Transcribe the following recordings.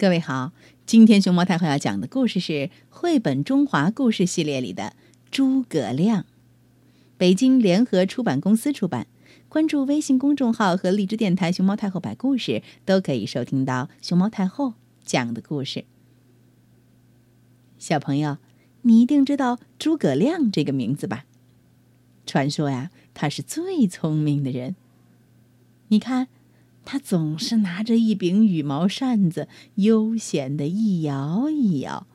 各位好，今天熊猫太后要讲的故事是绘本中华故事系列里的《诸葛亮》，北京联合出版公司出版。关注微信公众号和荔枝电台“熊猫太后摆故事”，都可以收听到熊猫太后讲的故事。小朋友，你一定知道诸葛亮这个名字吧？传说呀，他是最聪明的人。你看。他总是拿着一柄羽毛扇子，悠闲的一摇一摇，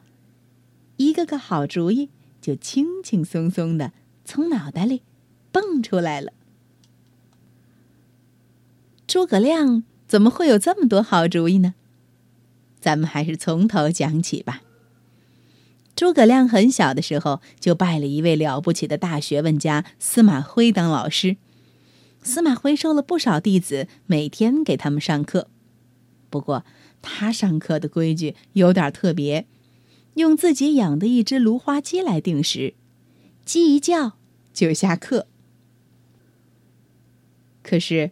一个个好主意就轻轻松松的从脑袋里蹦出来了。诸葛亮怎么会有这么多好主意呢？咱们还是从头讲起吧。诸葛亮很小的时候就拜了一位了不起的大学问家司马徽当老师。司马徽收了不少弟子，每天给他们上课。不过，他上课的规矩有点特别，用自己养的一只芦花鸡来定时，鸡一叫就下课。可是，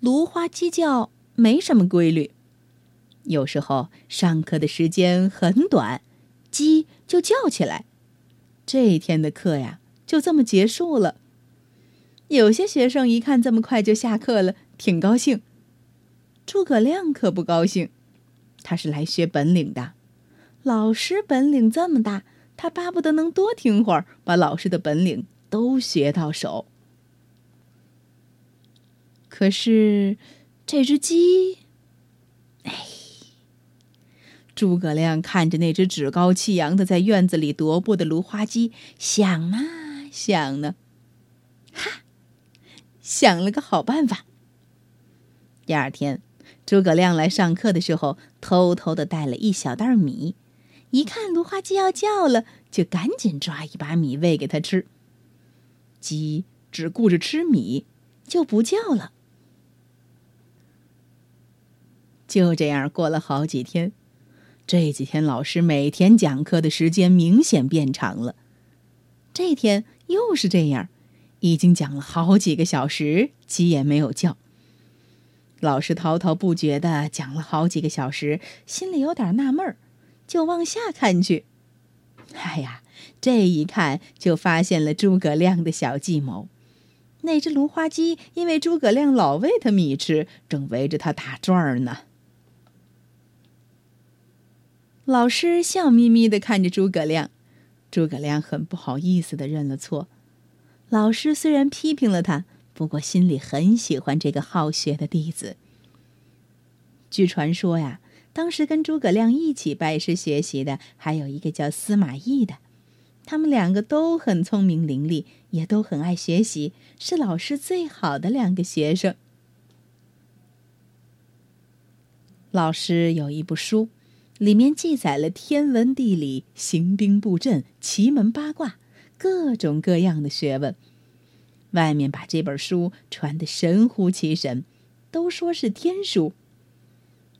芦花鸡叫没什么规律，有时候上课的时间很短，鸡就叫起来，这一天的课呀就这么结束了。有些学生一看这么快就下课了，挺高兴。诸葛亮可不高兴，他是来学本领的。老师本领这么大，他巴不得能多听会儿，把老师的本领都学到手。可是，这只鸡，哎，诸葛亮看着那只趾高气扬的在院子里踱步的芦花鸡，想啊想呢，哈。想了个好办法。第二天，诸葛亮来上课的时候，偷偷的带了一小袋米。一看芦花鸡要叫了，就赶紧抓一把米喂给他吃。鸡只顾着吃米，就不叫了。就这样过了好几天，这几天老师每天讲课的时间明显变长了。这天又是这样。已经讲了好几个小时，鸡也没有叫。老师滔滔不绝的讲了好几个小时，心里有点纳闷儿，就往下看去。哎呀，这一看就发现了诸葛亮的小计谋。那只芦花鸡因为诸葛亮老喂它米吃，正围着它打转呢。老师笑眯眯的看着诸葛亮，诸葛亮很不好意思的认了错。老师虽然批评了他，不过心里很喜欢这个好学的弟子。据传说呀，当时跟诸葛亮一起拜师学习的还有一个叫司马懿的，他们两个都很聪明伶俐，也都很爱学习，是老师最好的两个学生。老师有一部书，里面记载了天文地理、行兵布阵、奇门八卦。各种各样的学问，外面把这本书传得神乎其神，都说是天书。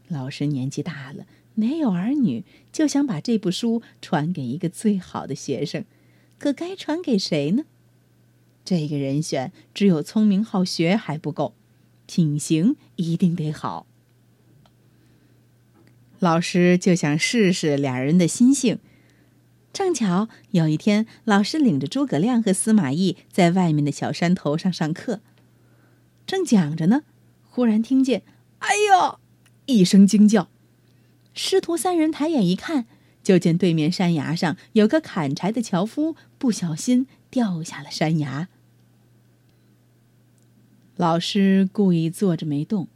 老师年纪大了，没有儿女，就想把这部书传给一个最好的学生，可该传给谁呢？这个人选只有聪明好学还不够，品行一定得好。老师就想试试俩人的心性。正巧有一天，老师领着诸葛亮和司马懿在外面的小山头上上课，正讲着呢，忽然听见“哎呦”一声惊叫。师徒三人抬眼一看，就见对面山崖上有个砍柴的樵夫不小心掉下了山崖。老师故意坐着没动，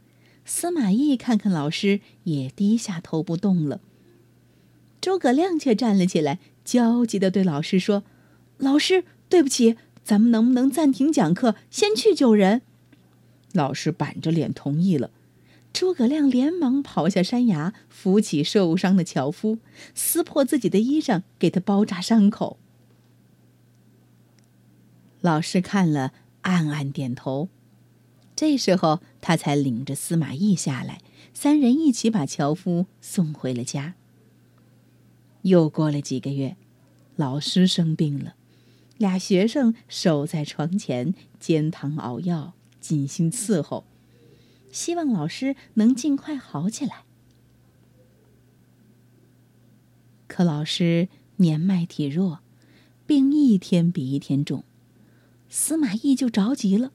司马懿看看老师，也低下头不动了。诸葛亮却站了起来。焦急的对老师说：“老师，对不起，咱们能不能暂停讲课，先去救人？”老师板着脸同意了。诸葛亮连忙跑下山崖，扶起受伤的樵夫，撕破自己的衣裳，给他包扎伤口。老师看了，暗暗点头。这时候，他才领着司马懿下来，三人一起把樵夫送回了家。又过了几个月，老师生病了，俩学生守在床前煎汤熬药，尽心伺候，希望老师能尽快好起来。可老师年迈体弱，病一天比一天重，司马懿就着急了：“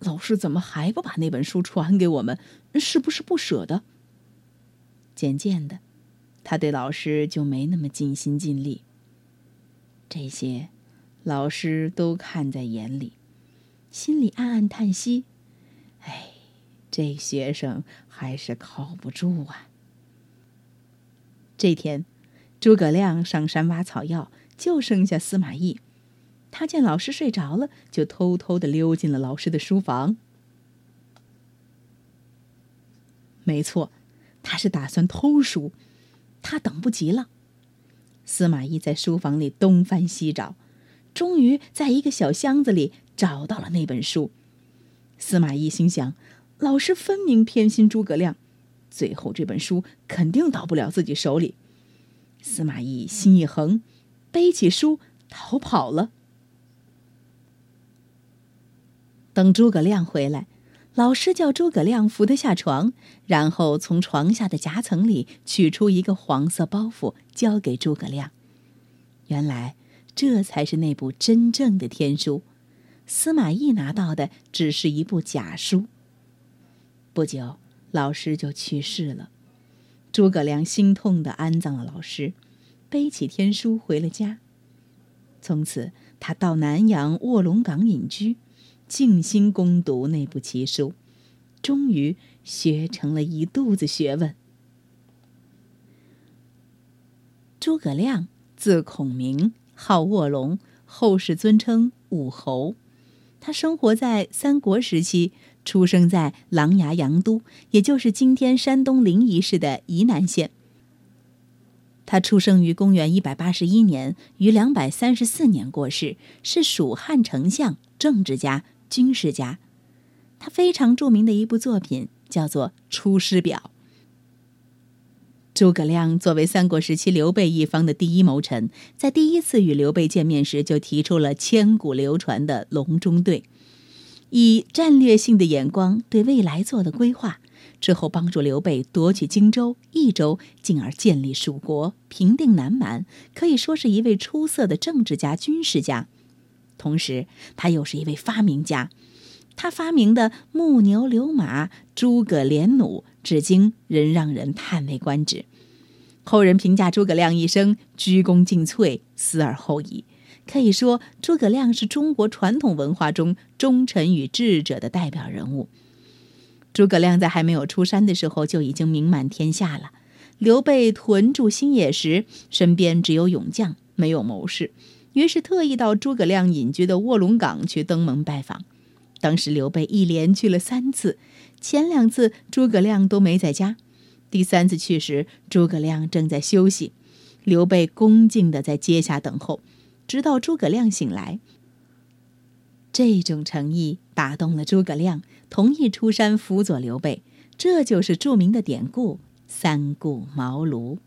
老师怎么还不把那本书传给我们？是不是不舍得？”渐渐的，他对老师就没那么尽心尽力。这些，老师都看在眼里，心里暗暗叹息：“哎，这学生还是靠不住啊。”这天，诸葛亮上山挖草药，就剩下司马懿。他见老师睡着了，就偷偷的溜进了老师的书房。没错，他是打算偷书。他等不及了。司马懿在书房里东翻西找，终于在一个小箱子里找到了那本书。司马懿心想：老师分明偏心诸葛亮。最后这本书肯定到不了自己手里，司马懿心一横，背起书逃跑了。等诸葛亮回来，老师叫诸葛亮扶他下床，然后从床下的夹层里取出一个黄色包袱，交给诸葛亮。原来这才是那部真正的天书，司马懿拿到的只是一部假书。不久。老师就去世了，诸葛亮心痛的安葬了老师，背起天书回了家。从此，他到南阳卧龙岗隐居，静心攻读那部奇书，终于学成了一肚子学问。诸葛亮字孔明，号卧龙，后世尊称武侯。他生活在三国时期。出生在琅琊阳都，也就是今天山东临沂市的沂南县。他出生于公元一百八十一年，于两百三十四年过世，是蜀汉丞相、政治家、军事家。他非常著名的一部作品叫做《出师表》。诸葛亮作为三国时期刘备一方的第一谋臣，在第一次与刘备见面时，就提出了千古流传的隆中对。以战略性的眼光对未来做的规划，之后帮助刘备夺取荆州、益州，进而建立蜀国，平定南蛮，可以说是一位出色的政治家、军事家。同时，他又是一位发明家。他发明的木牛流马、诸葛连弩，至今仍让人叹为观止。后人评价诸葛亮一生鞠躬尽瘁，死而后已。可以说，诸葛亮是中国传统文化中忠臣与智者的代表人物。诸葛亮在还没有出山的时候就已经名满天下了。刘备屯驻新野时，身边只有勇将，没有谋士，于是特意到诸葛亮隐居的卧龙岗去登门拜访。当时刘备一连去了三次，前两次诸葛亮都没在家，第三次去时，诸葛亮正在休息，刘备恭敬地在阶下等候。直到诸葛亮醒来，这种诚意打动了诸葛亮，同意出山辅佐刘备。这就是著名的典故“三顾茅庐”。